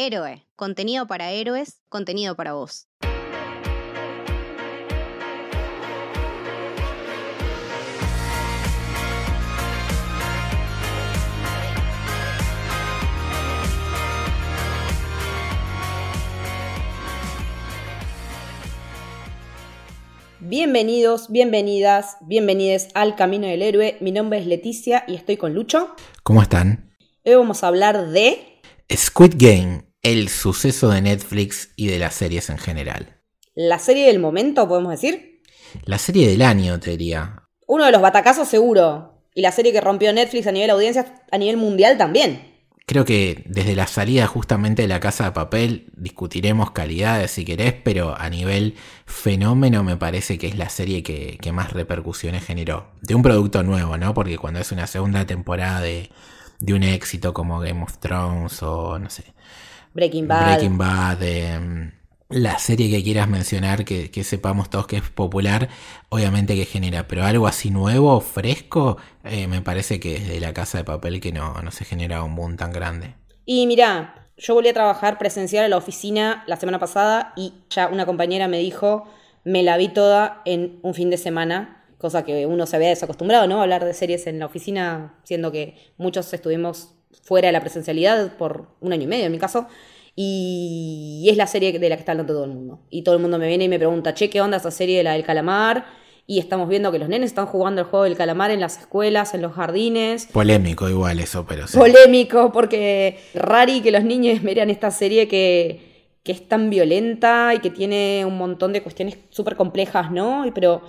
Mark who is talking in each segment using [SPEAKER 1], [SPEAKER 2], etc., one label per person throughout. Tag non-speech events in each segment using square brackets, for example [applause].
[SPEAKER 1] Héroe, contenido para héroes, contenido para vos.
[SPEAKER 2] Bienvenidos, bienvenidas, bienvenides al Camino del Héroe. Mi nombre es Leticia y estoy con Lucho.
[SPEAKER 3] ¿Cómo están?
[SPEAKER 2] Hoy vamos a hablar de
[SPEAKER 3] Squid Game, el suceso de Netflix y de las series en general.
[SPEAKER 2] la serie del momento, podemos decir.
[SPEAKER 3] La serie del año, te diría.
[SPEAKER 2] Uno de los batacazos seguro. Y la serie que rompió Netflix a nivel audiencia, a nivel mundial también.
[SPEAKER 3] Creo que desde la salida justamente de la casa de papel discutiremos calidades si querés, pero a nivel fenómeno me parece que es la serie que, que más repercusiones generó. De un producto nuevo, ¿no? Porque cuando es una segunda temporada de, de un éxito como Game of Thrones o no sé,
[SPEAKER 2] Breaking Bad.
[SPEAKER 3] Breaking Bad, em, la serie que quieras mencionar, que, que sepamos todos que es popular, obviamente que genera, pero algo así nuevo, fresco, eh, me parece que desde la casa de papel que no, no se genera un boom tan grande.
[SPEAKER 2] Y mirá, yo volví a trabajar presencial en la oficina la semana pasada y ya una compañera me dijo, me la vi toda en un fin de semana, cosa que uno se había desacostumbrado, ¿no? A hablar de series en la oficina, siendo que muchos estuvimos fuera de la presencialidad por un año y medio en mi caso. Y es la serie de la que está hablando todo el mundo. Y todo el mundo me viene y me pregunta, che, ¿qué onda esa serie de la del calamar? Y estamos viendo que los nenes están jugando el juego del calamar en las escuelas, en los jardines
[SPEAKER 3] Polémico igual eso, pero sí.
[SPEAKER 2] polémico porque rari que los niños miren esta serie que, que es tan violenta y que tiene un montón de cuestiones súper complejas, ¿no? Pero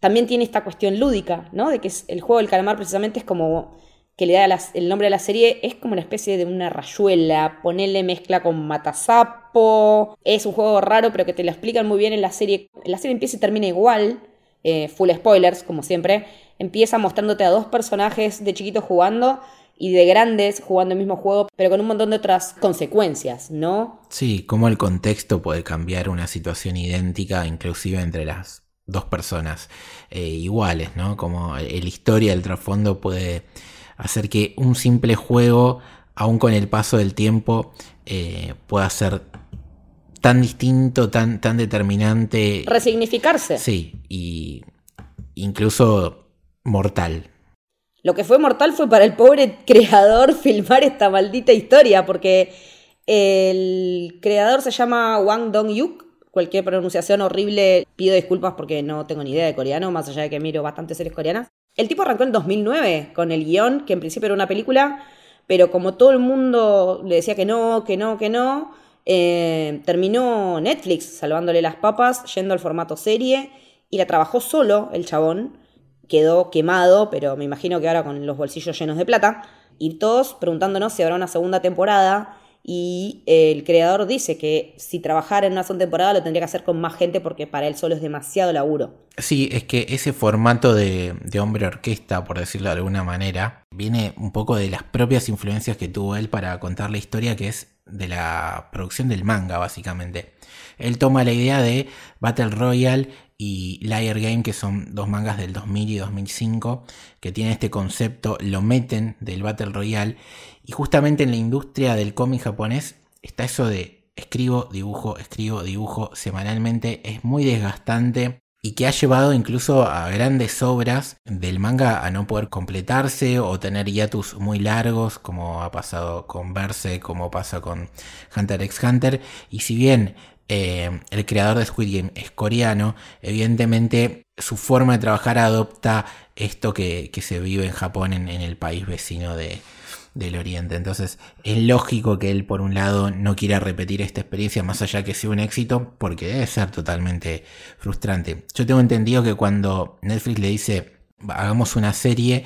[SPEAKER 2] también tiene esta cuestión lúdica, ¿no? De que es- el juego del calamar precisamente es como que le da el nombre a la serie, es como una especie de una rayuela, ponerle mezcla con matasapo, es un juego raro pero que te lo explican muy bien en la serie. La serie empieza y termina igual, eh, full spoilers, como siempre. Empieza mostrándote a dos personajes de chiquitos jugando y de grandes jugando el mismo juego, pero con un montón de otras consecuencias, ¿no?
[SPEAKER 3] Sí, cómo el contexto puede cambiar una situación idéntica, inclusive entre las dos personas eh, iguales, ¿no? Como el historia, el trasfondo puede hacer que un simple juego, aun con el paso del tiempo, eh, pueda ser tan distinto, tan, tan determinante.
[SPEAKER 2] Resignificarse.
[SPEAKER 3] Sí, y incluso mortal.
[SPEAKER 2] Lo que fue mortal fue para el pobre creador [laughs] filmar esta maldita historia, porque el creador se llama Wang Dong-yuk. Cualquier pronunciación horrible, pido disculpas porque no tengo ni idea de coreano, más allá de que miro bastantes series coreanas. El tipo arrancó en 2009 con el guion, que en principio era una película, pero como todo el mundo le decía que no, que no, que no, eh, terminó Netflix salvándole las papas, yendo al formato serie, y la trabajó solo el chabón quedó quemado, pero me imagino que ahora con los bolsillos llenos de plata. Y todos preguntándonos si habrá una segunda temporada. Y el creador dice que si trabajara en una segunda temporada lo tendría que hacer con más gente porque para él solo es demasiado laburo.
[SPEAKER 3] Sí, es que ese formato de, de hombre orquesta, por decirlo de alguna manera, viene un poco de las propias influencias que tuvo él para contar la historia, que es de la producción del manga, básicamente. Él toma la idea de Battle Royale y Liar Game, que son dos mangas del 2000 y 2005, que tienen este concepto, lo meten del Battle Royale, y justamente en la industria del cómic japonés está eso de escribo, dibujo, escribo, dibujo semanalmente, es muy desgastante y que ha llevado incluso a grandes obras del manga a no poder completarse o tener hiatus muy largos, como ha pasado con Verse, como pasa con Hunter x Hunter. Y si bien eh, el creador de Squid Game es coreano, evidentemente su forma de trabajar adopta esto que, se vive en Japón, en, en el país vecino de, del Oriente. Entonces es lógico que él por un lado no quiera repetir esta experiencia más allá que sea un éxito porque debe ser totalmente frustrante. Yo tengo entendido que cuando Netflix le dice hagamos una serie,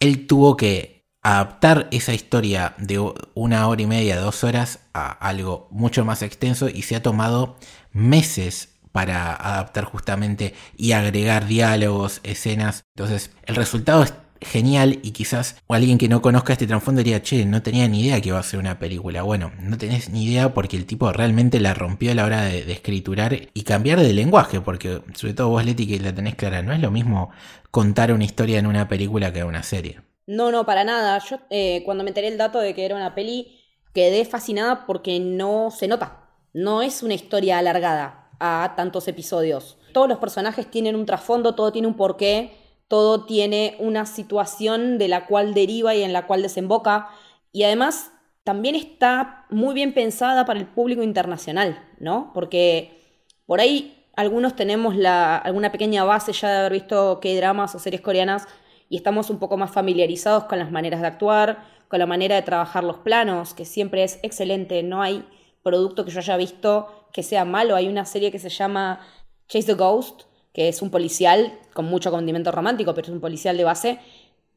[SPEAKER 3] él tuvo que adaptar esa historia de una hora y media, dos horas a algo mucho más extenso y se ha tomado meses para adaptar justamente y agregar diálogos, escenas. Entonces el resultado es genial y quizás alguien que no conozca este trasfondo diría, che, no tenía ni idea que iba a ser una película. Bueno, no tenés ni idea porque el tipo realmente la rompió a la hora de, de escriturar y cambiar de lenguaje, porque sobre todo vos, Leti, que la tenés clara, no es lo mismo contar una historia en una película que en una serie.
[SPEAKER 2] No, no, para nada. Yo eh, cuando me enteré el dato de que era una peli, quedé fascinada porque no se nota. No es una historia alargada a tantos episodios. Todos los personajes tienen un trasfondo, todo tiene un porqué, todo tiene una situación de la cual deriva y en la cual desemboca. Y además también está muy bien pensada para el público internacional, ¿no? Porque por ahí algunos tenemos la, alguna pequeña base ya de haber visto qué dramas o series coreanas y estamos un poco más familiarizados con las maneras de actuar, con la manera de trabajar los planos, que siempre es excelente. No hay producto que yo haya visto que sea malo. Hay una serie que se llama Chase the Ghost, que es un policial con mucho condimento romántico, pero es un policial de base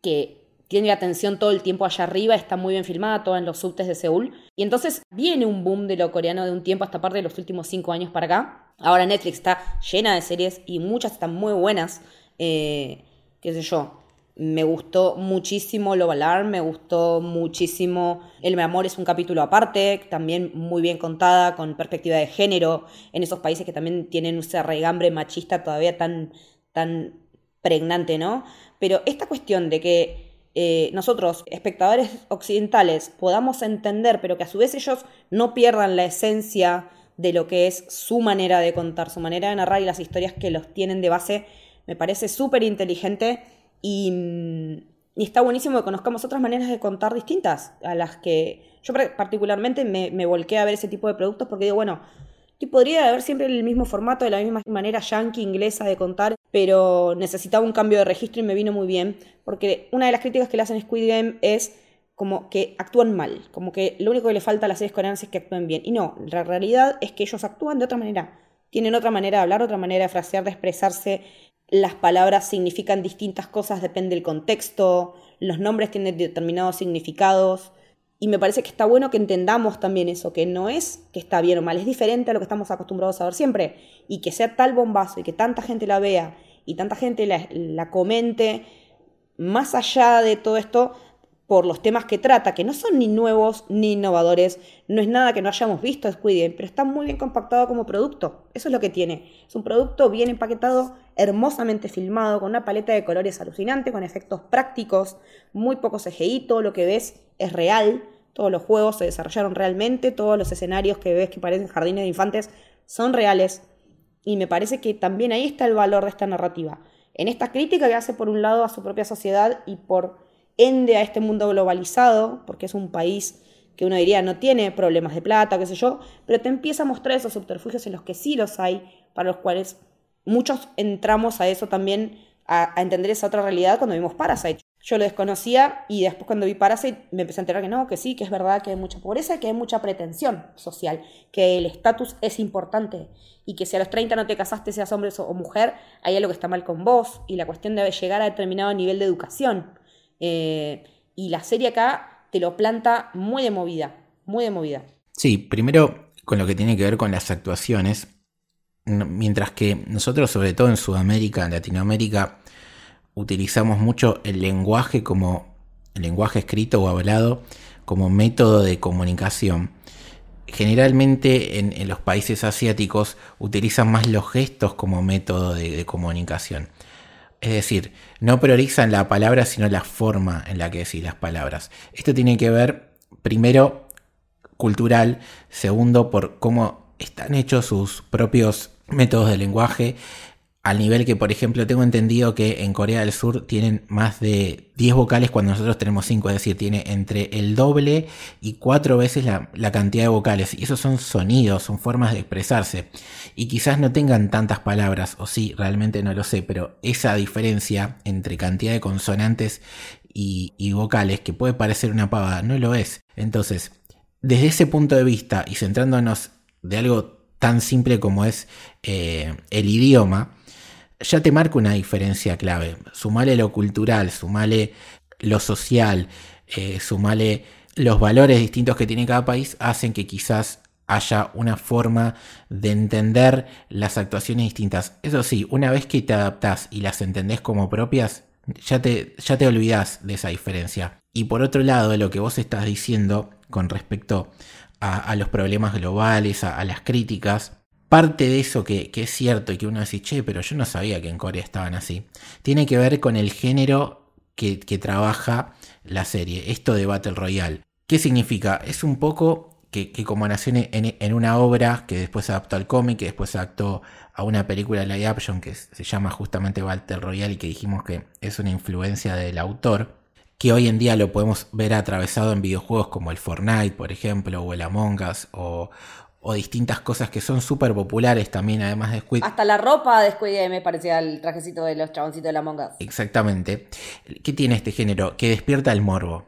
[SPEAKER 2] que tiene la atención todo el tiempo allá arriba, está muy bien filmada, todo en los subtes de Seúl. Y entonces viene un boom de lo coreano de un tiempo hasta parte de los últimos cinco años para acá. Ahora Netflix está llena de series y muchas están muy buenas. Eh, qué sé yo, me gustó muchísimo Lo Alarm, me gustó muchísimo El Amor es un capítulo aparte, también muy bien contada, con perspectiva de género, en esos países que también tienen ese regambre machista todavía tan, tan pregnante, ¿no? Pero esta cuestión de que eh, nosotros, espectadores occidentales, podamos entender, pero que a su vez ellos no pierdan la esencia de lo que es su manera de contar, su manera de narrar y las historias que los tienen de base, me parece súper inteligente y, está buenísimo que conozcamos otras maneras de contar distintas a las que yo particularmente me, volqué a ver ese tipo de productos porque digo, bueno, yo podría haber siempre el mismo formato, de la misma manera yankee, inglesa de contar, pero necesitaba un cambio de registro y me vino muy bien, porque una de las críticas que le hacen Squid Game es como que actúan mal, como que lo único que le falta a las series coreanas es que actúen bien. Y no, la realidad es que ellos actúan de otra manera, tienen otra manera de hablar, otra manera de frasear, de expresarse, las palabras significan distintas cosas, depende del contexto, los nombres tienen determinados significados. Y me parece que está bueno que entendamos también eso, que no es que está bien o mal, es diferente a lo que estamos acostumbrados a ver siempre. Y que sea tal bombazo y que tanta gente la vea y tanta gente la, la comente, más allá de todo esto, por los temas que trata, que no son ni nuevos ni innovadores, no es nada que no hayamos visto Squid pero está muy bien compactado como producto. Eso es lo que tiene. Es un producto bien empaquetado, hermosamente filmado, con una paleta de colores alucinante, con efectos prácticos, muy poco CGI, todo lo que ves es real, todos los juegos se desarrollaron realmente, todos los escenarios que ves que parecen jardines de infantes son reales. Y me parece que también ahí está el valor de esta narrativa. En esta crítica que hace por un lado a su propia sociedad y por ende a este mundo globalizado, porque es un país que uno diría no tiene problemas de plata, qué sé yo, pero te empieza a mostrar esos subterfugios en los que sí los hay, para los cuales muchos entramos a eso también, a, entender esa otra realidad cuando vimos Parasite. Yo lo desconocía y después cuando vi Parasite me empecé a enterar que no, que sí, que es verdad que hay mucha pobreza, que hay mucha pretensión social, que el estatus es importante y que si a los 30 no te casaste, seas hombre o mujer, hay algo que está mal con vos y la cuestión de llegar a determinado nivel de educación. Eh, y la serie acá te lo planta muy de movida, muy de movida.
[SPEAKER 3] Sí, primero con lo que tiene que ver con las actuaciones, mientras que nosotros, sobre todo en Sudamérica, en Latinoamérica, utilizamos mucho el lenguaje como el lenguaje escrito o hablado como método de comunicación. Generalmente en, los países asiáticos utilizan más los gestos como método de comunicación. Es decir, no priorizan la palabra, sino la forma en la que decís las palabras. Esto tiene que ver, primero, cultural, segundo, por cómo están hechos sus propios métodos de lenguaje al nivel que, por ejemplo, tengo entendido que en Corea del Sur tienen más de 10 vocales cuando nosotros tenemos 5, es decir, tiene entre el doble y cuatro veces la, cantidad de vocales. Y esos son sonidos, son formas de expresarse. Y quizás no tengan tantas palabras, o sí, realmente no lo sé, pero esa diferencia entre cantidad de consonantes y, vocales, que puede parecer una pavada, no lo es. Entonces, desde ese punto de vista y centrándonos de algo tan simple como es eh, el idioma, ya te marca una diferencia clave. Sumale lo cultural, sumale lo social, eh, sumale los valores distintos que tiene cada país, hacen que quizás haya una forma de entender las actuaciones distintas. Eso sí, una vez que te adaptás y las entendés como propias, ya te, ya te olvidás de esa diferencia. Y por otro lado, lo que vos estás diciendo con respecto a, los problemas globales, a las críticas, parte de eso que, es cierto y que uno dice, che, pero yo no sabía que en Corea estaban así, tiene que ver con el género que, trabaja la serie, esto de Battle Royale. ¿Qué significa? Es un poco que, como nació en, una obra que después se adaptó al cómic, que después se adaptó a una película de live action que se llama justamente Walter Royale y que dijimos que es una influencia del autor, que hoy en día lo podemos ver atravesado en videojuegos como el Fortnite, por ejemplo, o el Among Us, o, o distintas cosas que son súper populares también, además de Squid.
[SPEAKER 2] Hasta la ropa de Squid me parecía el trajecito de los chaboncitos de la Us.
[SPEAKER 3] Exactamente. ¿Qué tiene este género? Que despierta el morbo.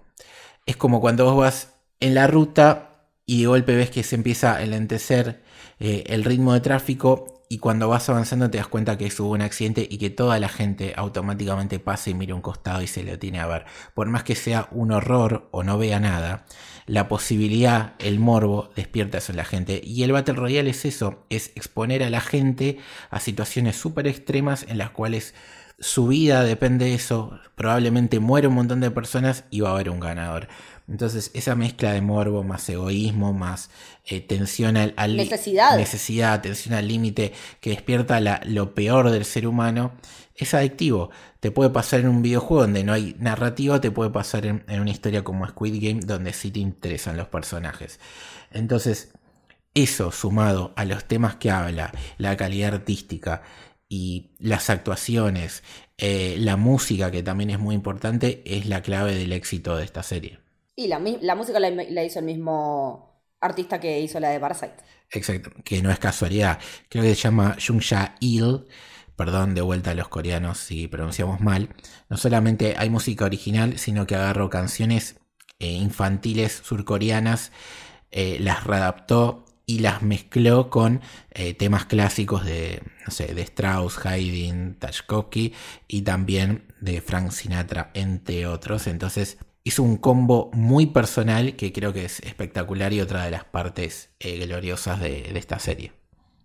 [SPEAKER 3] Es como cuando vos vas en la ruta y de golpe ves que se empieza a enlentecer eh, el ritmo de tráfico y cuando vas avanzando te das cuenta que hubo un accidente y que toda la gente automáticamente pasa y mira un costado y se lo tiene a ver. Por más que sea un horror o no vea nada, la posibilidad, el morbo, despierta eso en la gente. Y el Battle Royale es eso, es exponer a la gente a situaciones súper extremas en las cuales su vida depende de eso, probablemente muere un montón de personas y va a haber un ganador. Entonces, esa mezcla de morbo, más egoísmo, más eh, tensión al,
[SPEAKER 2] necesidad.
[SPEAKER 3] necesidad, tensión al límite, que despierta lo peor del ser humano, es adictivo. Te puede pasar en un videojuego donde no hay narrativa, te puede pasar en, una historia como Squid Game, donde sí te interesan los personajes. Entonces, eso sumado a los temas que habla, la calidad artística y las actuaciones, eh, la música, que también es muy importante, es la clave del éxito de esta serie.
[SPEAKER 2] Y la, música la, hizo el mismo artista que hizo la de Parasite.
[SPEAKER 3] Exacto, que no es casualidad. Creo que se llama Jung Il. Perdón, de vuelta a los coreanos si pronunciamos mal. No solamente hay música original, sino que agarró canciones eh, infantiles surcoreanas, eh, las readaptó y las mezcló con eh, temas clásicos de, no sé, de Strauss, Haydn, Tchaikovsky y también de Frank Sinatra, entre otros. Entonces hizo un combo muy personal que creo que es espectacular y otra de las partes eh, gloriosas de, esta serie.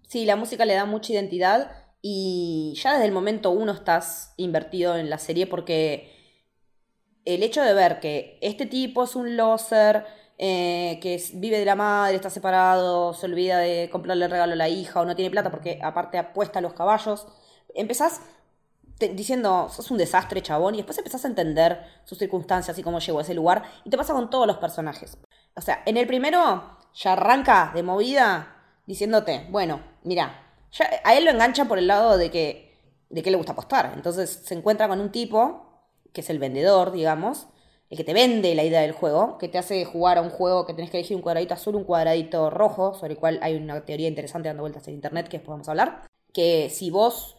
[SPEAKER 2] Sí, la música le da mucha identidad y ya desde el momento uno estás invertido en la serie porque el hecho de ver que este tipo es un loser, eh, que vive de la madre, está separado, se olvida de comprarle el regalo a la hija o no tiene plata porque aparte apuesta a los caballos, empezás diciendo, sos un desastre, chabón, y después empezás a entender sus circunstancias y cómo llegó a ese lugar, y te pasa con todos los personajes. O sea, en el primero ya arranca de movida diciéndote, bueno, mira, a él lo engancha por el lado de que, de que le gusta apostar. Entonces se encuentra con un tipo, que es el vendedor, digamos, el que te vende la idea del juego, que te hace jugar a un juego que tenés que elegir un cuadradito azul, un cuadradito rojo, sobre el cual hay una teoría interesante dando vueltas en internet que podemos hablar. Que si vos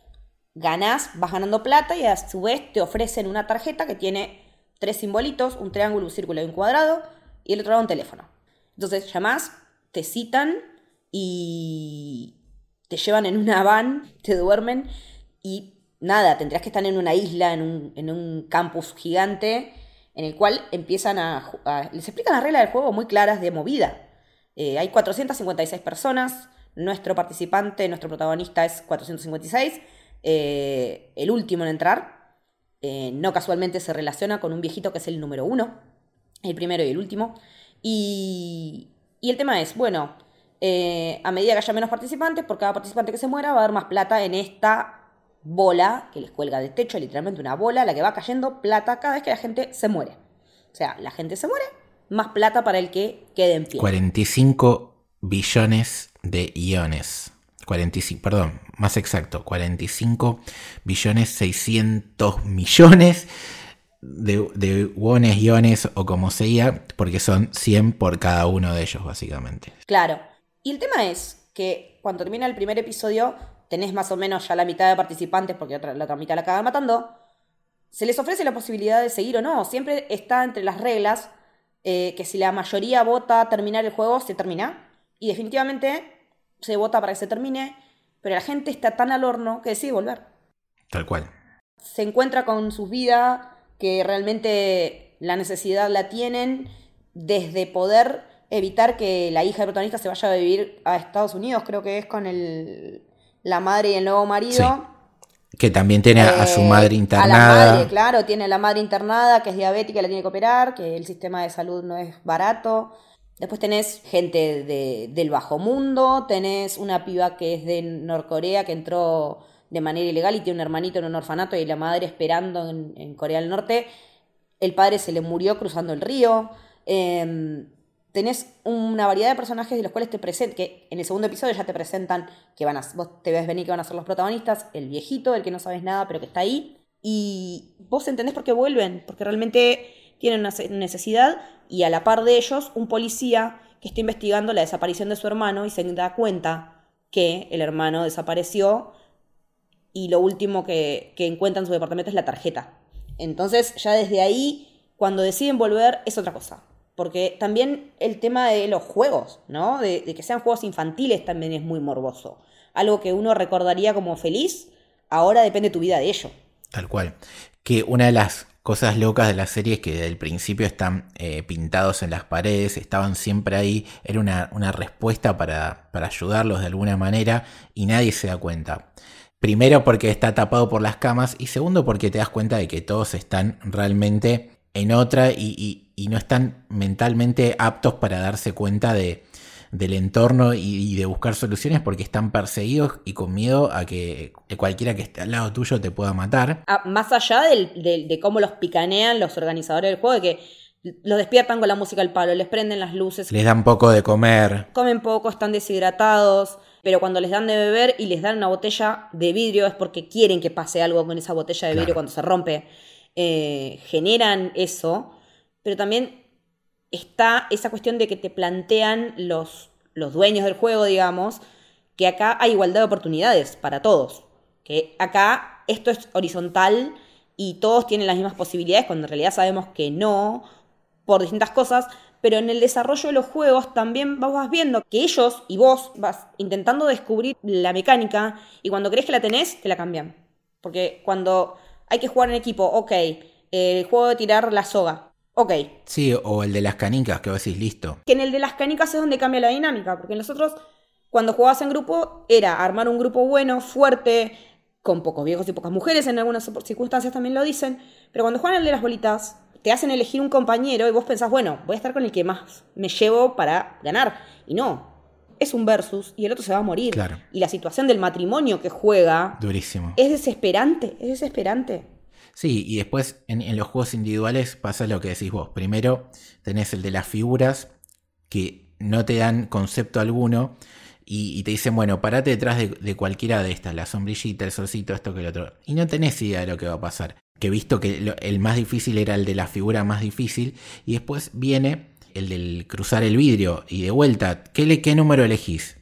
[SPEAKER 2] ganás, vas ganando plata y a su vez te ofrecen una tarjeta que tiene tres simbolitos, un triángulo, un círculo y un cuadrado, y el otro lado un teléfono. Entonces llamás, te citan y te llevan en una van, te duermen y nada, tendrías que estar en una isla, en un, campus gigante, en el cual empiezan a, Les explican las reglas del juego muy claras de movida. Eh, hay 456 personas, nuestro participante, nuestro protagonista es 456 eh, el último en entrar, eh, no casualmente se relaciona con un viejito que es el número uno, el primero y el último. Y, el tema es, bueno, eh, a medida que haya menos participantes, por cada participante que se muera va a haber más plata en esta bola que les cuelga del techo, literalmente una bola, la que va cayendo plata cada vez que la gente se muere. O sea, la gente se muere, más plata para el que quede en pie.
[SPEAKER 3] 45 billones de iones. 45, perdón, más exacto, 45 billones 600 millones de, de wones, iones o como sea, porque son 100 por cada uno de ellos, básicamente.
[SPEAKER 2] Claro. Y el tema es que cuando termina el primer episodio, tenés más o menos ya la mitad de participantes, porque la otra mitad la acaban matando. Se les ofrece la posibilidad de seguir o no. Siempre está entre las reglas eh, que si la mayoría vota terminar el juego, se termina. Y definitivamente se vota para que se termine, pero la gente está tan al horno que decide volver.
[SPEAKER 3] Tal cual.
[SPEAKER 2] Se encuentra con sus vidas que realmente la necesidad la tienen desde poder evitar que la hija del protagonista se vaya a vivir a Estados Unidos, creo que es con el, la madre y el nuevo marido.
[SPEAKER 3] Que también tiene a su eh, madre internada.
[SPEAKER 2] A la madre, claro, tiene a la madre internada que es diabética, la tiene que operar, que el sistema de salud no es barato. Después tenés gente del bajo mundo, tenés una piba que es de Norcorea que entró de manera ilegal y tiene un hermanito en un orfanato y la madre esperando en, Corea del Norte. El padre se le murió cruzando el río. Em, tenés una variedad de personajes de los cuales te presentan, que en el segundo episodio ya te presentan que van a, vos te ves venir que van a ser los protagonistas, el viejito, el que no sabes nada, pero que está ahí, y vos entendés por qué vuelven, porque realmente tienen una necesidad, y a la par de ellos, un policía que está investigando la desaparición de su hermano y se da cuenta que el hermano desapareció y lo último que, que encuentra en su departamento es la tarjeta. Entonces ya desde ahí, cuando deciden volver, es otra cosa porque también el tema de los juegos, ¿no? De, que sean juegos infantiles también es muy morboso. Algo que uno recordaría como feliz, ahora depende tu vida de ello.
[SPEAKER 3] Tal cual. Que una de las cosas locas de la serie que desde el principio están eh, pintados en las paredes, estaban siempre ahí, era una, una respuesta para, para ayudarlos de alguna manera y nadie se da cuenta. Primero porque está tapado por las camas y segundo porque te das cuenta de que todos están realmente en otra y, no están mentalmente aptos para darse cuenta de, del entorno y, de buscar soluciones porque están perseguidos y con miedo a que cualquiera que esté al lado tuyo te pueda matar.
[SPEAKER 2] Ah, más allá de cómo los picanean los organizadores del juego, de que los despiertan con la música al palo, les prenden las luces.
[SPEAKER 3] Les dan poco de comer.
[SPEAKER 2] Comen poco, están deshidratados, pero cuando les dan de beber y les dan una botella de vidrio es porque quieren que pase algo con esa botella de vidrio cuando se rompe. Eh, generan eso, pero también está esa cuestión de que te plantean los, los dueños del juego, digamos, que acá hay igualdad de oportunidades para todos, que acá esto es horizontal y todos tienen las mismas posibilidades, cuando en realidad sabemos que no, por distintas cosas, pero en el desarrollo de los juegos también vas viendo que ellos y vos vas intentando descubrir la mecánica y cuando crees que la tenés, te la cambian. Porque cuando hay que jugar en equipo, ok. El juego de tirar la soga, ok.
[SPEAKER 3] Sí, o el de las canicas, que vos decís, listo.
[SPEAKER 2] Que en el de las canicas es donde cambia la dinámica, porque nosotros, cuando jugabas en grupo, era armar un grupo bueno, fuerte, con pocos viejos y pocas mujeres, en algunas circunstancias también lo dicen, pero cuando juegan el de las bolitas, te hacen elegir un compañero y vos pensás, bueno, voy a estar con el que más me llevo para ganar. Y no, es un versus y el otro se va a morir.
[SPEAKER 3] Claro.
[SPEAKER 2] Y la situación del matrimonio que juega.
[SPEAKER 3] Durísimo.
[SPEAKER 2] Es desesperante, es desesperante.
[SPEAKER 3] Sí, y después en, los juegos individuales pasa lo que decís vos. Primero tenés el de las figuras que no te dan concepto alguno y, te dicen, bueno, parate detrás de, cualquiera de estas, la sombrillita, el solcito, esto que el otro. Y no tenés idea de lo que va a pasar. Que visto que el más difícil era el de la figura más difícil y después viene el del cruzar el vidrio y de vuelta, ¿qué, qué número elegís?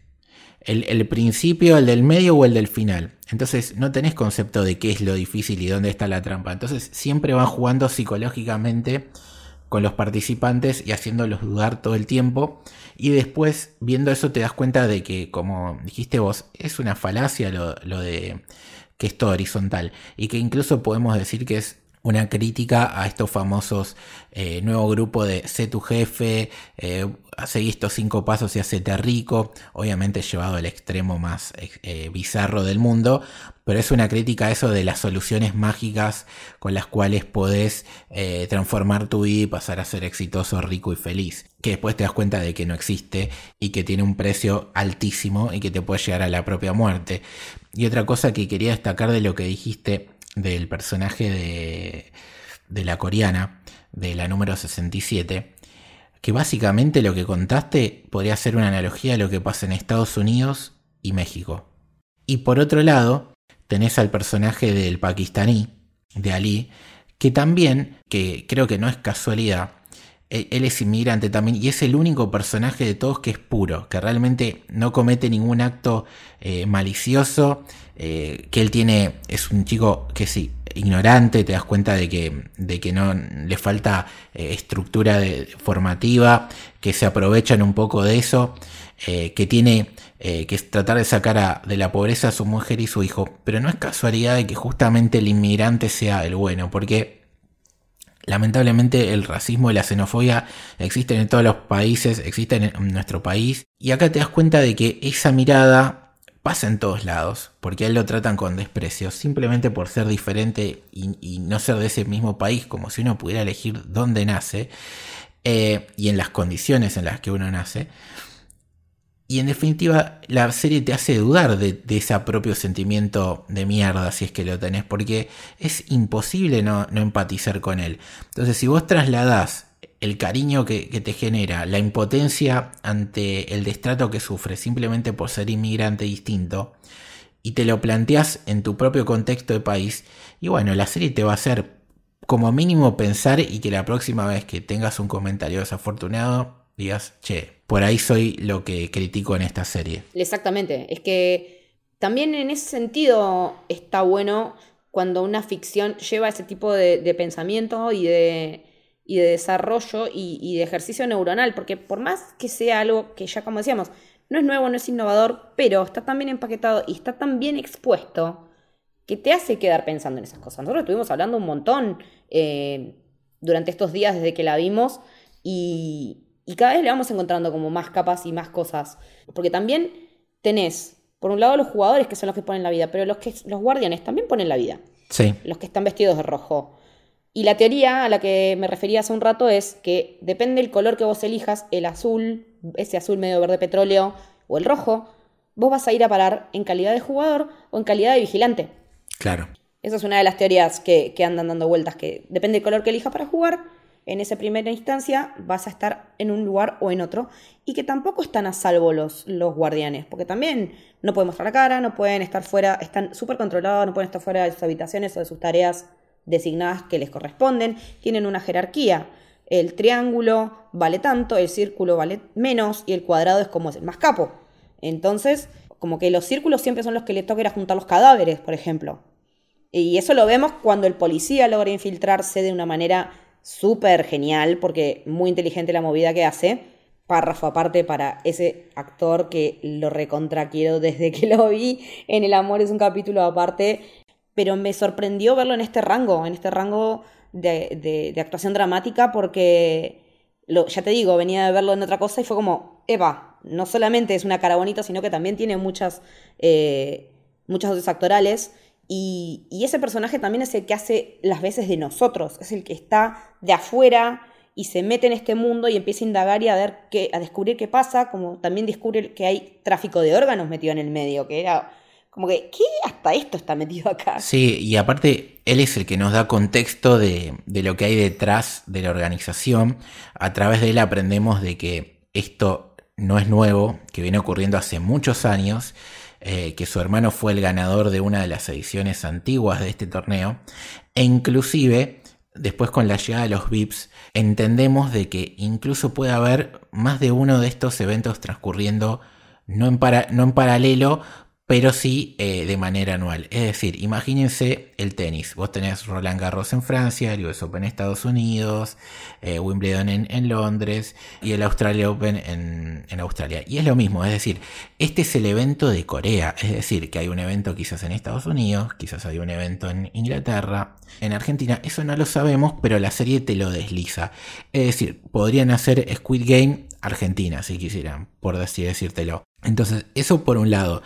[SPEAKER 3] El, principio, el del medio o el del final. Entonces no tenés concepto de qué es lo difícil y dónde está la trampa. Entonces siempre van jugando psicológicamente con los participantes y haciéndolos dudar todo el tiempo. Y después viendo eso te das cuenta de que, como dijiste vos, es una falacia lo, lo de que es todo horizontal. Y que incluso podemos decir que es una crítica a estos famosos eh, nuevo grupo de sé tu jefe, eh, seguí estos cinco pasos y hacete rico, obviamente llevado al extremo más eh, bizarro del mundo, pero es una crítica a eso de las soluciones mágicas con las cuales podés eh, transformar tu vida y pasar a ser exitoso, rico y feliz, que después te das cuenta de que no existe y que tiene un precio altísimo y que te puede llegar a la propia muerte. Y otra cosa que quería destacar de lo que dijiste del personaje de, de la coreana, de la número 67, que básicamente lo que contaste podría ser una analogía a lo que pasa en Estados Unidos y México. Y por otro lado, tenés al personaje del pakistaní, de Ali, que también, que creo que no es casualidad, él es inmigrante también y es el único personaje de todos que es puro, que realmente no comete ningún acto eh, malicioso, eh, que él tiene, es un chico que sí, ignorante, te das cuenta de que, de que no le falta eh, estructura formativa, que se aprovechan un poco de eso, que tiene que tratar de sacar de la pobreza a su mujer y su hijo, pero no es casualidad de que justamente el inmigrante sea el bueno, porque Lamentablemente el racismo y la xenofobia existen en todos los países, existen en nuestro país. Y acá te das cuenta de que esa mirada pasa en todos lados, porque a él lo tratan con desprecio, simplemente por ser diferente y, no ser de ese mismo país, como si uno pudiera elegir dónde nace eh, y en las condiciones en las que uno nace. Y en definitiva, la serie te hace dudar de, ese propio sentimiento de mierda, si es que lo tenés, porque es imposible no, empatizar con él. Entonces, si vos trasladás el cariño que, que, te genera, la impotencia ante el destrato que sufres simplemente por ser inmigrante distinto, y te lo planteas en tu propio contexto de país, y bueno, la serie te va a hacer como mínimo pensar y que la próxima vez que tengas un comentario desafortunado, digas, che, por ahí soy lo que critico en esta serie.
[SPEAKER 2] Exactamente, es que también en ese sentido está bueno cuando una ficción lleva ese tipo de, pensamiento y de, y de desarrollo y, de ejercicio neuronal, porque por más que sea algo que ya como decíamos, no es nuevo, no es innovador, pero está tan bien empaquetado y está tan bien expuesto que te hace quedar pensando en esas cosas. Nosotros estuvimos hablando un montón eh, durante estos días desde que la vimos y, y cada vez le vamos encontrando como más capas y más cosas. Porque también tenés, por un lado, los jugadores que son los que ponen la vida, pero los, que, los guardianes también ponen la vida.
[SPEAKER 3] Sí.
[SPEAKER 2] Los que están vestidos de rojo. Y la teoría a la que me refería hace un rato es que depende del color que vos elijas, el azul, ese azul medio verde petróleo o el rojo, vos vas a ir a parar en calidad de jugador o en calidad de vigilante.
[SPEAKER 3] Claro.
[SPEAKER 2] Esa es una de las teorías que, andan dando vueltas, que depende del color que elijas para jugar, en esa primera instancia vas a estar en un lugar o en otro, y que tampoco están a salvo los, los guardianes, porque también no pueden mostrar la cara, no pueden estar fuera, están súper controlados, no pueden estar fuera de sus habitaciones o de sus tareas designadas que les corresponden, tienen una jerarquía. El triángulo vale tanto, el círculo vale menos y el cuadrado es como es el más capo. Entonces, como que los círculos siempre son los que le toca ir a juntar los cadáveres, por ejemplo. Y eso lo vemos cuando el policía logra infiltrarse de una manera súper genial, porque muy inteligente la movida que hace. Párrafo aparte para ese actor que lo recontra quiero desde que lo vi en El Amor es un capítulo aparte pero me sorprendió verlo en este rango, en este rango de, actuación dramática, porque lo, ya te digo, venía de verlo en otra cosa y fue como, Eva, no solamente es una cara bonita, sino que también tiene muchas, eh, muchas dotes actorales. Y, ese personaje también es el que hace las veces de nosotros, es el que está de afuera y se mete en este mundo y empieza a indagar y a ver qué, a descubrir qué pasa, como también descubre que hay tráfico de órganos metido en el medio, que era como que, ¿qué? Hasta esto está metido acá.
[SPEAKER 3] Sí, y aparte, él es el que nos da contexto de, lo que hay detrás de la organización. A través de él aprendemos de que esto no es nuevo, que viene ocurriendo hace muchos años, eh, que su hermano fue el ganador de una de las ediciones antiguas de este torneo, e inclusive, después con la llegada de los VIPs, entendemos de que incluso puede haber más de uno de estos eventos transcurriendo no en, para, no en paralelo, pero sí eh, de manera anual. Es decir, imagínense el tenis. Vos tenés Roland Garros en Francia, el US Open en Estados Unidos, eh, Wimbledon en, Londres y el Australia Open en, en, Australia. Y es lo mismo, es decir, este es el evento de Corea. Es decir, que hay un evento quizás en Estados Unidos, quizás hay un evento en Inglaterra, en Argentina. Eso no lo sabemos, pero la serie te lo desliza. Es decir, podrían hacer Squid Game Argentina, si quisieran, por así decírtelo. Entonces, eso por un lado.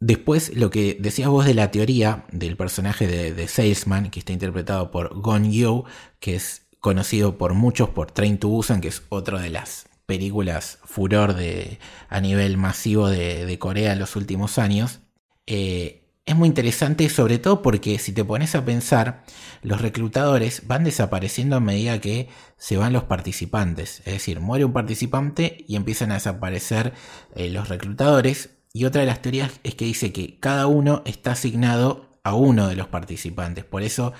[SPEAKER 3] Después, lo que decías vos de la teoría del personaje de, Salesman, que está interpretado por Gon Yo, que es conocido por muchos por Train to Busan, que es otra de las películas furor de, a nivel masivo de, Corea en los últimos años. Eh, es muy interesante, sobre todo porque si te pones a pensar, los reclutadores van desapareciendo a medida que se van los participantes. Es decir, muere un participante y empiezan a desaparecer eh, los reclutadores y otra de las teorías es que dice que cada uno está asignado a uno de los participantes. Por eso,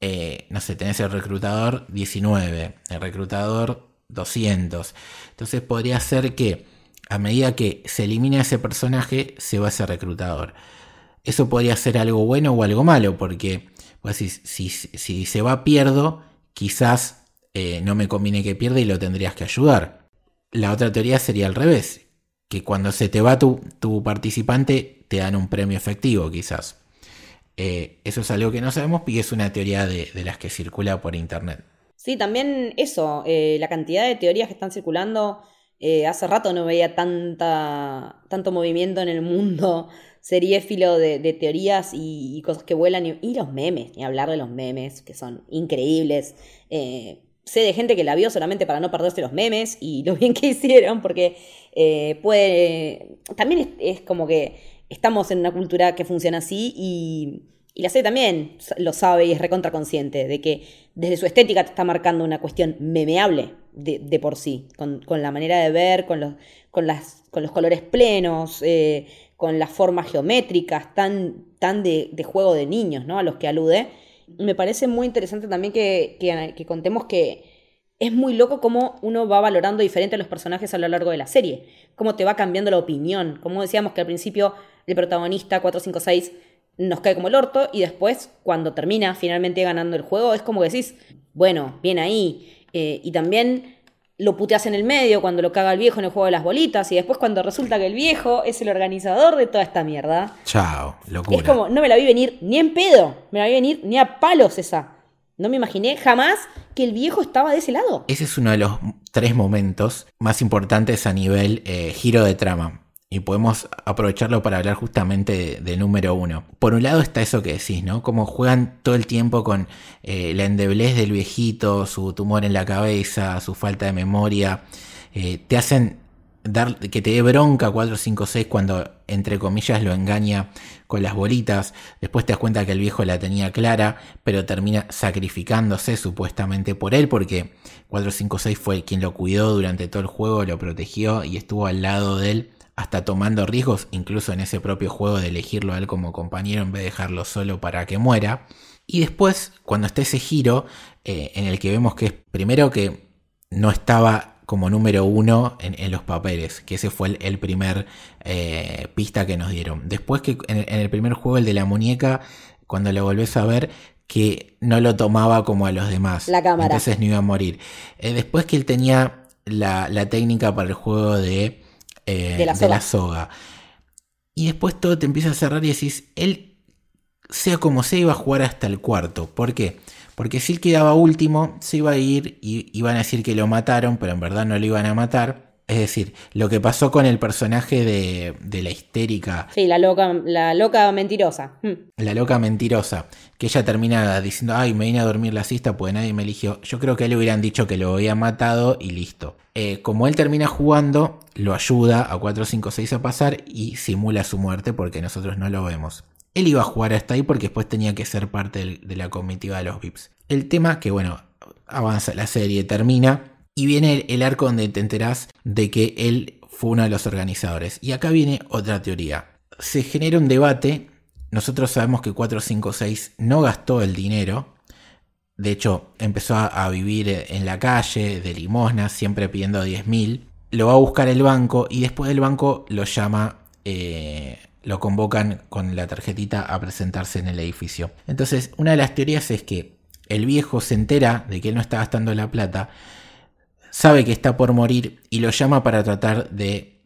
[SPEAKER 3] eh, no sé, tenés el reclutador 19, el reclutador 200. Entonces podría ser que a medida que se elimina ese personaje, se va ese reclutador. Eso podría ser algo bueno o algo malo, porque pues, si, si, se va pierdo, quizás eh, no me conviene que pierda y lo tendrías que ayudar. La otra teoría sería al revés, que cuando se te va tu, participante te dan un premio efectivo quizás. Eh, eso es algo que no sabemos y es una teoría de, las que circula por internet.
[SPEAKER 2] Sí, también eso, eh, la cantidad de teorías que están circulando. Eh, hace rato no veía tanta, tanto movimiento en el mundo [laughs] seriéfilo de, de teorías y, cosas que vuelan. Y, los memes, ni hablar de los memes, que son increíbles sé de gente que la vio solamente para no perderse los memes y lo bien que [laughs] hicieron, porque eh, puede. También es, como que estamos en una cultura que funciona así y, Y la serie también lo sabe y es recontraconsciente de que desde su estética te está marcando una cuestión memeable de, por sí, con, la manera de ver, con los, colores plenos, eh, con las formas geométricas tan, tan de, juego de niños, ¿no? A los que alude. Me parece muy interesante también que, que contemos que es muy loco cómo uno va valorando diferente a los personajes a lo largo de la serie, cómo te va cambiando la opinión. Como decíamos que al principio el protagonista 456 nos cae como el orto y después cuando termina finalmente ganando el juego es como que decís, bueno, bien ahí. Eh, y también lo puteas en el medio cuando lo caga el viejo en el juego de las bolitas y después cuando resulta que el viejo es el organizador de toda esta mierda.
[SPEAKER 3] Chao, locura.
[SPEAKER 2] Es como, no me la vi venir ni en pedo, me la vi venir ni a palos esa. No me imaginé jamás que el viejo estaba de ese lado.
[SPEAKER 3] Ese es uno de los tres momentos más importantes a nivel eh, giro de trama y podemos aprovecharlo para hablar justamente de, número uno. Por un lado está eso que decís, ¿no? Como juegan todo el tiempo con eh, la endeblez del viejito, su tumor en la cabeza, su falta de memoria. Eh, te hacen dar que te dé bronca 456 cuando entre comillas lo engaña con las bolitas. Después te das cuenta que el viejo la tenía clara, pero termina sacrificándose supuestamente por él porque 456 fue quien lo cuidó durante todo el juego, lo protegió y estuvo al lado de él hasta tomando riesgos, incluso en ese propio juego de elegirlo a él como compañero en vez de dejarlo solo para que muera. Y después, cuando está ese giro, eh, en el que vemos que es primero que no estaba como número uno en, los papeles, que ese fue el, primer eh, pista que nos dieron. Después que en, el primer juego, el de la muñeca, cuando lo volvés a ver, que no lo tomaba como a los demás.
[SPEAKER 2] La cámara.
[SPEAKER 3] Entonces no iba a morir. Eh, después que él tenía la, la técnica para el juego de eh, de, la soga. Y después todo te empieza a cerrar y decís, él, sea como sea, iba a jugar hasta el cuarto. ¿Por qué? Porque si él quedaba último, se iba a ir y iban a decir que lo mataron, pero en verdad no lo iban a matar. Es decir, lo que pasó con el personaje de, la histérica.
[SPEAKER 2] Sí, la loca, la loca mentirosa.
[SPEAKER 3] Hmm. La loca mentirosa. Que ella termina diciendo, ay, me vine a dormir la siesta porque nadie me eligió. Yo creo que le hubieran dicho que lo había matado y listo. Eh, como él termina jugando, lo ayuda a 456 a pasar y simula su muerte porque nosotros no lo vemos. Él iba a jugar hasta ahí porque después tenía que ser parte de la comitiva de los VIPs. El tema que, bueno, avanza la serie, termina y viene el, arco donde te enterás de que él fue uno de los organizadores. Y acá viene otra teoría. Se genera un debate. Nosotros sabemos que 456 no gastó el dinero. De hecho, empezó a, vivir en la calle, de limosna, siempre pidiendo 10.000. Lo va a buscar el banco y después del banco lo llama, eh, lo convocan con la tarjetita a presentarse en el edificio. Entonces, una de las teorías es que el viejo se entera de que él no está gastando la plata sabe que está por morir y lo llama para tratar de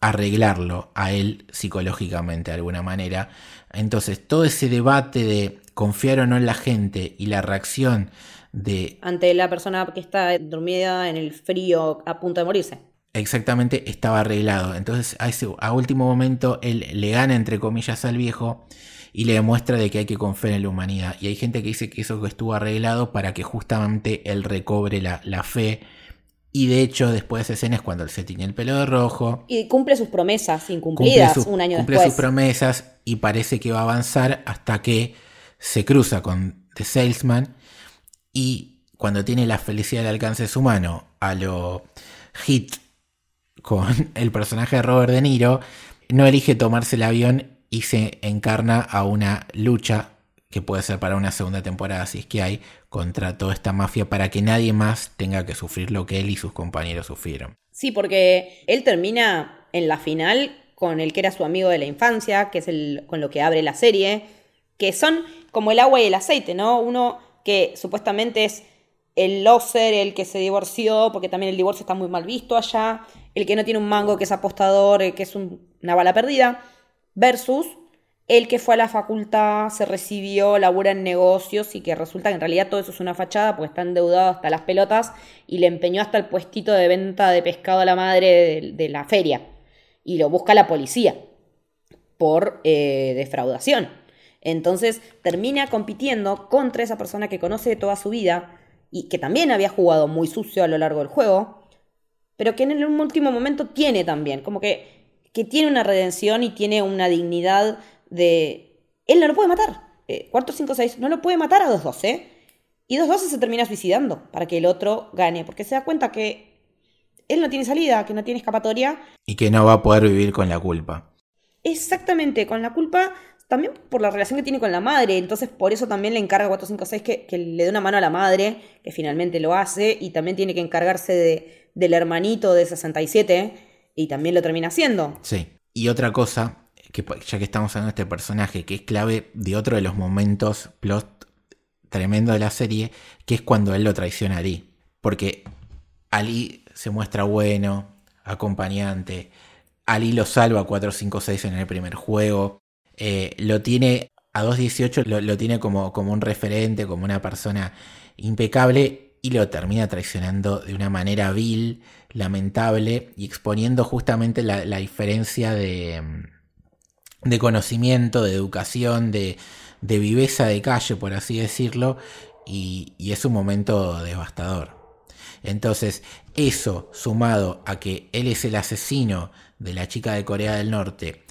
[SPEAKER 3] arreglarlo a él psicológicamente de alguna manera. Entonces, todo ese debate de confiar o no en la gente y la reacción de...
[SPEAKER 2] Ante la persona que está dormida en el frío a punto de morirse.
[SPEAKER 3] Exactamente, estaba arreglado. Entonces, a, ese, a último momento, él le gana, entre comillas, al viejo y le demuestra de que hay que confiar en la humanidad. Y hay gente que dice que eso estuvo arreglado para que justamente él recobre la, la fe y de hecho, después de esa escena es cuando él se tiñe el pelo de rojo.
[SPEAKER 2] Y cumple sus promesas incumplidas un año
[SPEAKER 3] después. Cumple sus promesas y parece que va a avanzar hasta que se cruza con The Salesman. Y cuando tiene la felicidad al alcance de su mano, a lo hit con [laughs] el personaje de Robert De Niro, no elige tomarse el avión y se encarna a una lucha que puede ser para una segunda temporada si es que hay, contra toda esta mafia para que nadie más tenga que sufrir lo que él y sus compañeros sufrieron.
[SPEAKER 2] Sí, porque él termina en la final con el que era su amigo de la infancia, que es el con lo que abre la serie, que son como el agua y el aceite, ¿no? Uno que supuestamente es el loser, el que se divorció, porque también el divorcio está muy mal visto allá, el que no tiene un mango, que es apostador, que es una bala perdida, versus el que fue a la facultad, se recibió, labura en negocios y que resulta que en realidad todo eso es una fachada porque está endeudado hasta las pelotas y le empeñó hasta el puestito de venta de pescado a la madre de, la feria y lo busca la policía por eh, defraudación. Entonces termina compitiendo contra esa persona que conoce toda su vida y que también había jugado muy sucio a lo largo del juego, pero que en el último momento tiene también, como que, que tiene una redención y tiene una dignidad de... Él no lo puede matar. eh, 456 no lo puede matar a 212. Y 212 se termina suicidando para que el otro gane, porque se da cuenta que él no tiene salida, que no tiene escapatoria.
[SPEAKER 3] Y que no va a poder vivir con la culpa.
[SPEAKER 2] Exactamente, con la culpa también por la relación que tiene con la madre, entonces por eso también le encarga 456 que, que le dé una mano a la madre, que finalmente lo hace, y también tiene que encargarse de, del hermanito de 67, y también lo termina haciendo.
[SPEAKER 3] Sí, y otra cosa, que ya que estamos hablando de este personaje, que es clave de otro de los momentos plot tremendo de la serie, que es cuando él lo traiciona a Ali. Porque Ali se muestra bueno, acompañante, Ali lo salva a 456 en el primer juego, eh, lo tiene a 218, lo, lo tiene como, como un referente, como una persona impecable y lo termina traicionando de una manera vil, lamentable y exponiendo justamente la, la diferencia de, de, conocimiento, de educación, de, de, viveza de calle, por así decirlo, y, y es un momento devastador. Entonces, eso sumado a que él es el asesino de la chica de Corea del Norte,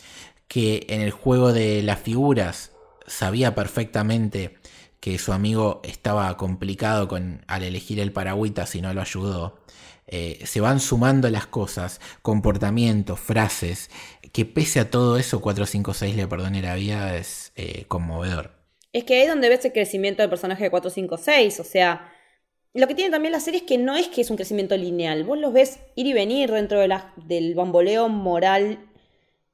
[SPEAKER 3] que en el juego de las figuras sabía perfectamente que su amigo estaba complicado con, al elegir el paragüita si no lo ayudó. Eh, se van sumando las cosas, comportamientos, frases, que pese a todo eso 456 le perdone la vida es eh, conmovedor.
[SPEAKER 2] Es que ahí es donde ves el crecimiento del personaje de 456, o sea, lo que tiene también la serie es que no es que es un crecimiento lineal, vos los ves ir y venir dentro de la, del bamboleo moral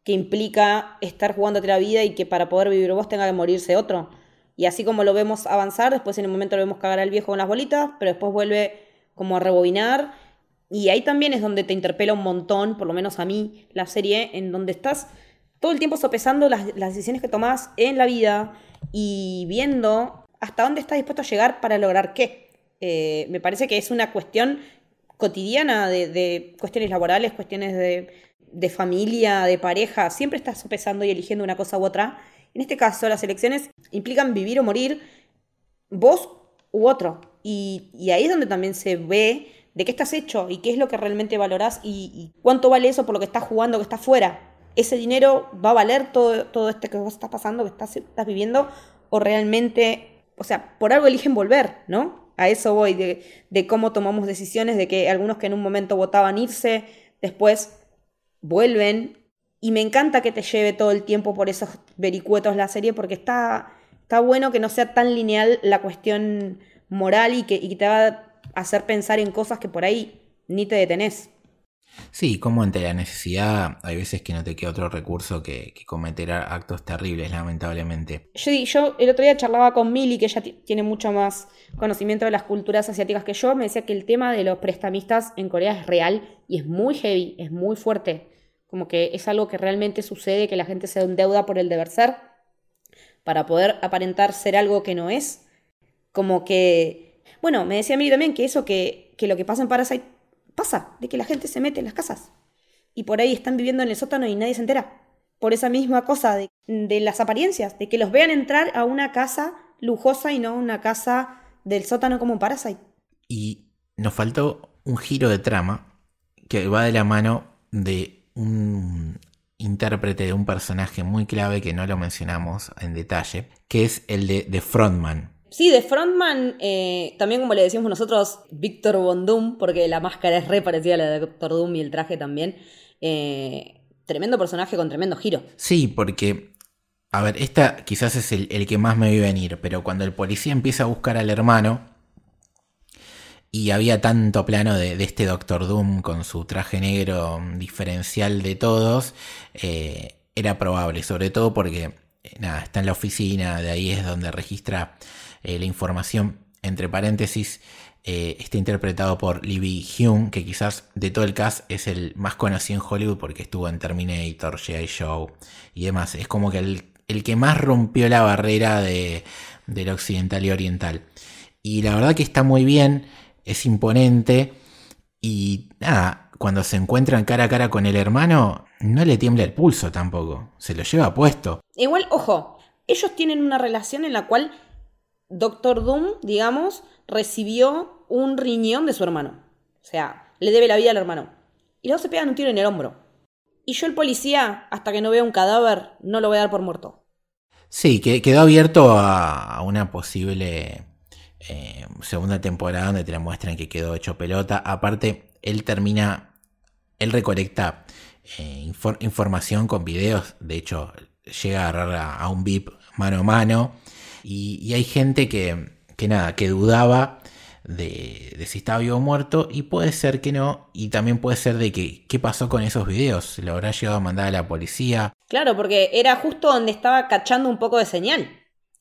[SPEAKER 2] que implica estar jugándote la vida y que para poder vivir vos tenga que morirse otro. Y así como lo vemos avanzar, después en un momento lo vemos cagar al viejo con las bolitas, pero después vuelve como a rebobinar. Y ahí también es donde te interpela un montón, por lo menos a mí, la serie, en donde estás todo el tiempo sopesando las, decisiones que tomás en la vida y viendo hasta dónde estás dispuesto a llegar para lograr qué. Eh, me parece que es una cuestión cotidiana de, cuestiones laborales, cuestiones de, familia, de pareja, siempre estás sopesando y eligiendo una cosa u otra. En este caso, las elecciones implican vivir o morir vos u otro. Y ahí es donde también se ve de qué estás hecho y qué es lo que realmente valorás y, cuánto vale eso por lo que estás jugando, que estás fuera. Ese dinero va a valer todo, todo este que vos estás pasando, que estás, viviendo, o realmente, o sea, por algo eligen volver, ¿no? A eso voy, de, cómo tomamos decisiones, de que algunos que en un momento votaban irse, después vuelven. Y me encanta que te lleve todo el tiempo por esos vericuetos la serie, porque está, está bueno que no sea tan lineal la cuestión moral y que, y que te va hacer pensar en cosas que por ahí ni te detenés.
[SPEAKER 3] Sí, como ante la necesidad hay veces que no te queda otro recurso que, que cometer actos terribles, lamentablemente.
[SPEAKER 2] Yo, yo, el otro día charlaba con Mili, que ella tiene mucho más conocimiento de las culturas asiáticas que yo, me decía que el tema de los prestamistas en Corea es real y es muy heavy, es muy fuerte. Como que es algo que realmente sucede, que la gente se endeuda por el deber ser para poder aparentar ser algo que no es. Como que, bueno, me decía Mili también que eso, que, que lo que pasa en Parasite pasa, de que la gente se mete en las casas. Y por ahí están viviendo en el sótano y nadie se entera. Por esa misma cosa de, de las apariencias, de que los vean entrar a una casa lujosa y no una casa del sótano como un Parasite.
[SPEAKER 3] Y nos faltó un giro de trama que va de la mano de un intérprete de un personaje muy clave que no lo mencionamos en detalle, que es el de, de Frontman.
[SPEAKER 2] Sí, de Frontman, eh, también como le decimos nosotros, Víctor Von Doom, porque la máscara es re parecida a la de Doctor Doom y el traje también. Eh, tremendo personaje con tremendo giro.
[SPEAKER 3] Sí, porque, a ver, esta quizás es el, el, que más me vi venir, pero cuando el policía empieza a buscar al hermano y había tanto plano de, de este Doctor Doom con su traje negro diferencial de todos, eh, era probable, sobre todo porque, nada, está en la oficina, de ahí es donde registra eh, la información, entre paréntesis, eh, está interpretado por Libby Hume, que quizás de todo el cast es el más conocido en Hollywood porque estuvo en Terminator, G.I. Show y demás. Es como que el, el que más rompió la barrera de, del occidental y oriental. Y la verdad que está muy bien, es imponente y nada, cuando se encuentran cara a cara con el hermano, no le tiembla el pulso tampoco, se lo lleva puesto.
[SPEAKER 2] Igual, ojo, ellos tienen una relación en la cual Doctor Doom, digamos, recibió un riñón de su hermano. O sea, le debe la vida al hermano. Y luego se pegan un tiro en el hombro. Y yo, el policía, hasta que no vea un cadáver, no lo voy a dar por muerto.
[SPEAKER 3] Sí, que quedó abierto a, una posible eh, segunda temporada donde te la muestran que quedó hecho pelota. Aparte, él termina, él recolecta eh, información con videos, de hecho, llega a agarrar a, un VIP mano a mano. Y, hay gente que, que nada, que dudaba de, si estaba vivo o muerto y puede ser que no y también puede ser de que qué pasó con esos videos, lo habrá llegado a mandar a la policía.
[SPEAKER 2] Claro, porque era justo donde estaba cachando un poco de señal.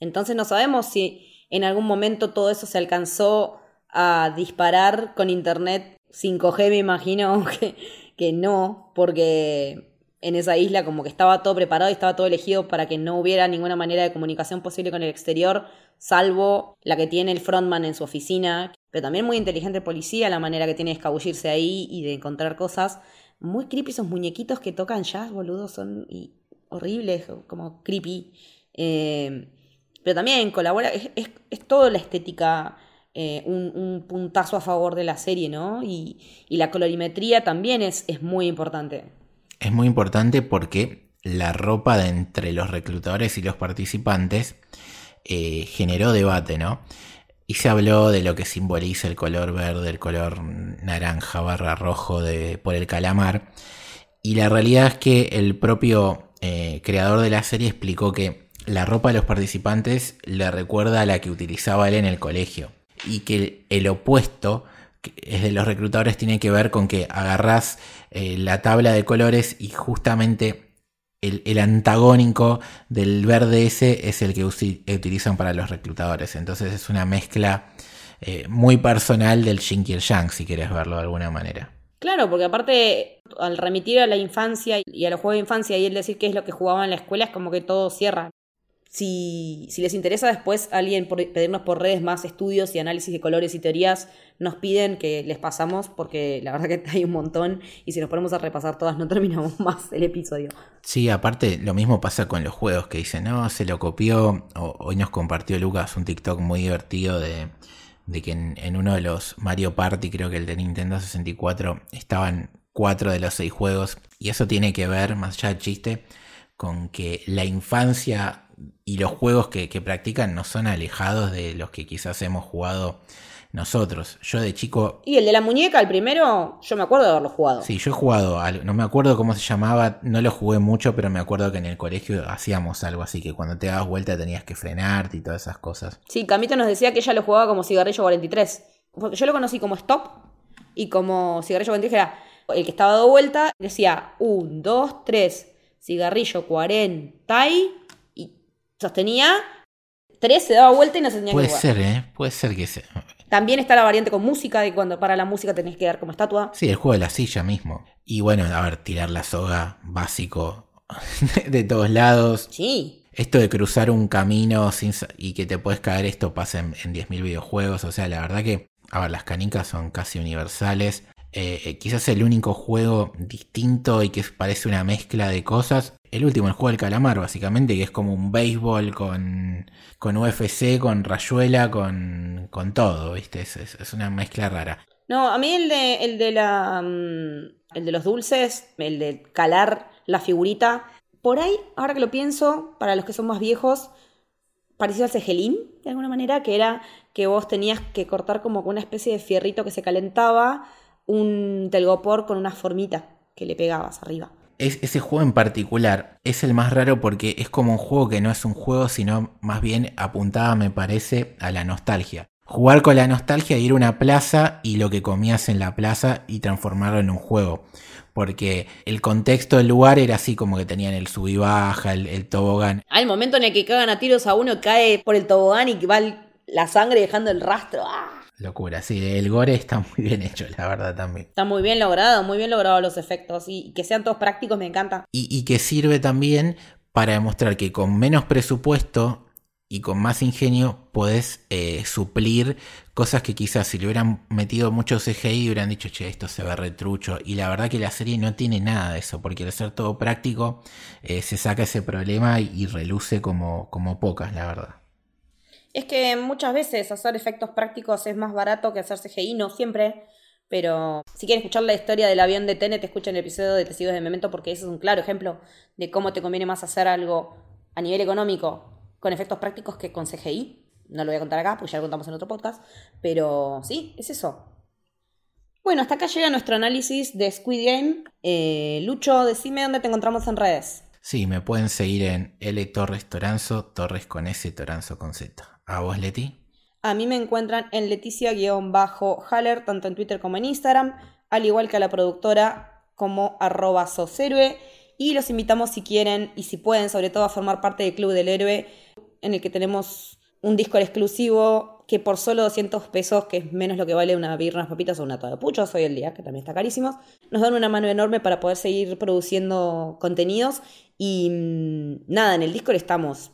[SPEAKER 2] Entonces no sabemos si en algún momento todo eso se alcanzó a disparar con internet 5G, me imagino [laughs] que, que no, porque en esa isla como que estaba todo preparado y estaba todo elegido para que no hubiera ninguna manera de comunicación posible con el exterior, salvo la que tiene el frontman en su oficina, pero también muy inteligente policía, la manera que tiene de escabullirse ahí y de encontrar cosas. Muy creepy esos muñequitos que tocan jazz, boludo, son horribles, como creepy. Eh, pero también colabora, es, es, toda la estética eh, un, puntazo a favor de la serie, ¿no? Y, la colorimetría también es, es muy importante
[SPEAKER 3] es muy importante porque la ropa de entre los reclutadores y los participantes eh, generó debate, ¿no? Y se habló de lo que simboliza el color verde, el color naranja barra rojo de, por el calamar. Y la realidad es que el propio eh, creador de la serie explicó que la ropa de los participantes le recuerda a la que utilizaba él en el colegio. Y que el opuesto es de los reclutadores tiene que ver con que agarras eh, la tabla de colores y justamente el, antagónico del verde ese es el que utilizan para los reclutadores. Entonces es una mezcla eh, muy personal del Shin y el Yang, si quieres verlo de alguna manera.
[SPEAKER 2] Claro, porque aparte al remitir a la infancia y a los juegos de infancia y el decir qué es lo que jugaban en la escuela es como que todo cierra. Si, les interesa después alguien pedirnos por redes más estudios y análisis de colores y teorías, nos piden que les pasamos porque la verdad que [laughs] hay un montón y si nos ponemos a repasar todas no [laughs] terminamos más el episodio.
[SPEAKER 3] Sí, aparte lo mismo pasa con los juegos que dicen, no, se lo copió. hoy nos compartió Lucas un TikTok muy divertido de, que en, en, uno de los Mario Party, creo que el de Nintendo 64, estaban cuatro de los seis juegos y eso tiene que ver, más allá del chiste, con que la infancia y los juegos que, practican no son alejados de los que quizás hemos jugado nosotros. Yo de chico.
[SPEAKER 2] Y el de la muñeca, el primero, yo me acuerdo de haberlo jugado.
[SPEAKER 3] Sí, yo he jugado, no me acuerdo cómo se llamaba, no lo jugué mucho, pero me acuerdo que en el colegio hacíamos algo así, que cuando te dabas vuelta tenías que frenarte y todas esas cosas.
[SPEAKER 2] Sí, Camito nos decía que ella lo jugaba como cigarrillo 43. Porque yo lo conocí como stop y como cigarrillo 43 era el que estaba dado vuelta, decía 1, 2, 3, cigarrillo 40 y sostenía, tres se daba vuelta y no se tenía
[SPEAKER 3] Puede
[SPEAKER 2] que
[SPEAKER 3] ser, ¿eh? Puede ser que sea.
[SPEAKER 2] También está la variante con música, de cuando para la música tenés que dar como estatua.
[SPEAKER 3] Sí, el juego de la silla mismo. Y bueno, a ver, tirar la soga, básico, [laughs] de todos lados.
[SPEAKER 2] Sí.
[SPEAKER 3] Esto de cruzar un camino sin, y que te puedes caer, esto pasa en, en 10.000 videojuegos. O sea, la verdad que, a ver, las canicas son casi universales. Eh, eh, quizás el único juego distinto y que parece una mezcla de cosas. El último, el juego del calamar, básicamente, que es como un béisbol con, con UFC, con rayuela, con, con todo, ¿viste? Es, una mezcla rara.
[SPEAKER 2] No, a mí el de, el de la. Mm, el de los dulces, el de calar la figurita. Por ahí, ahora que lo pienso, para los que son más viejos, parecido al cegelín, de alguna manera, que era que vos tenías que cortar como una especie de fierrito que se calentaba un telgopor con una formita que le pegabas arriba.
[SPEAKER 3] Es, ese juego en particular es el más raro porque es como un juego que no es un juego, sino más bien apuntaba, me parece, a la nostalgia. Jugar con la nostalgia, ir a una plaza y lo que comías en la plaza y transformarlo en un juego. Porque el contexto del lugar era así como que tenían el sub y baja, el, tobogán.
[SPEAKER 2] Al momento en el que cagan a tiros a uno, cae por el tobogán y va la sangre dejando el rastro. ¡Ah!
[SPEAKER 3] Locura, sí, el gore está muy bien hecho, la verdad también.
[SPEAKER 2] Está muy bien logrado, muy bien logrado los efectos y que sean todos prácticos me encanta.
[SPEAKER 3] Y, que sirve también para demostrar que con menos presupuesto y con más ingenio podés eh, suplir cosas que quizás si le hubieran metido mucho CGI hubieran dicho, che, esto se ve retrucho. Y la verdad que la serie no tiene nada de eso, porque al ser todo práctico eh, se saca ese problema y, reluce como, como pocas, la verdad.
[SPEAKER 2] Es que muchas veces hacer efectos prácticos es más barato que hacer CGI, no siempre. Pero si quieren escuchar la historia del avión de Tenet, escuchen el episodio de Testigos de Memento porque ese es un claro ejemplo de cómo te conviene más hacer algo a nivel económico con efectos prácticos que con CGI. No lo voy a contar acá, porque ya lo contamos en otro podcast. Pero sí, es eso. Bueno, hasta acá llega nuestro análisis de Squid Game. Eh, Lucho, decime dónde te encontramos en redes.
[SPEAKER 3] Sí, me pueden seguir en L Torres Toranzo, Torres con S, Toranzo con Z. ¿A vos, Leti?
[SPEAKER 2] A mí me encuentran en Leticia-Haller, tanto en Twitter como en Instagram, al igual que a la productora como arroba soshéroe. Y los invitamos si quieren y si pueden, sobre todo, a formar parte del Club del Héroe, en el que tenemos un disco exclusivo que por solo 200 pesos, que es menos lo que vale una birra, unas papitas o una toda de puchos hoy el día, que también está carísimo, nos dan una mano enorme para poder seguir produciendo contenidos. Y mm, nada, en el Discord estamos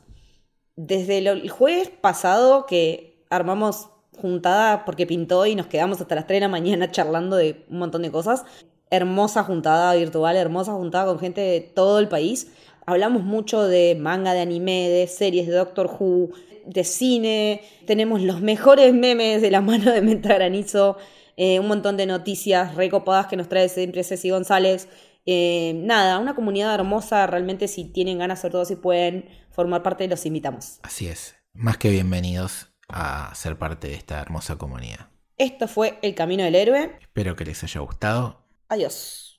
[SPEAKER 2] desde el jueves pasado que armamos juntada porque pintó y nos quedamos hasta las 3 de la mañana charlando de un montón de cosas. Hermosa juntada virtual, hermosa juntada con gente de todo el país. Hablamos mucho de manga, de anime, de series, de Doctor Who, de cine. Tenemos los mejores memes de la mano de Menta Granizo. Eh, un montón de noticias recopadas que nos trae siempre Ceci González. Eh, nada, una comunidad hermosa. Realmente, si tienen ganas, sobre todo si pueden formar parte, los invitamos.
[SPEAKER 3] Así es. Más que bienvenidos a ser parte de esta hermosa comunidad.
[SPEAKER 2] Esto fue El Camino del Héroe.
[SPEAKER 3] Espero que les haya gustado.
[SPEAKER 2] Adiós.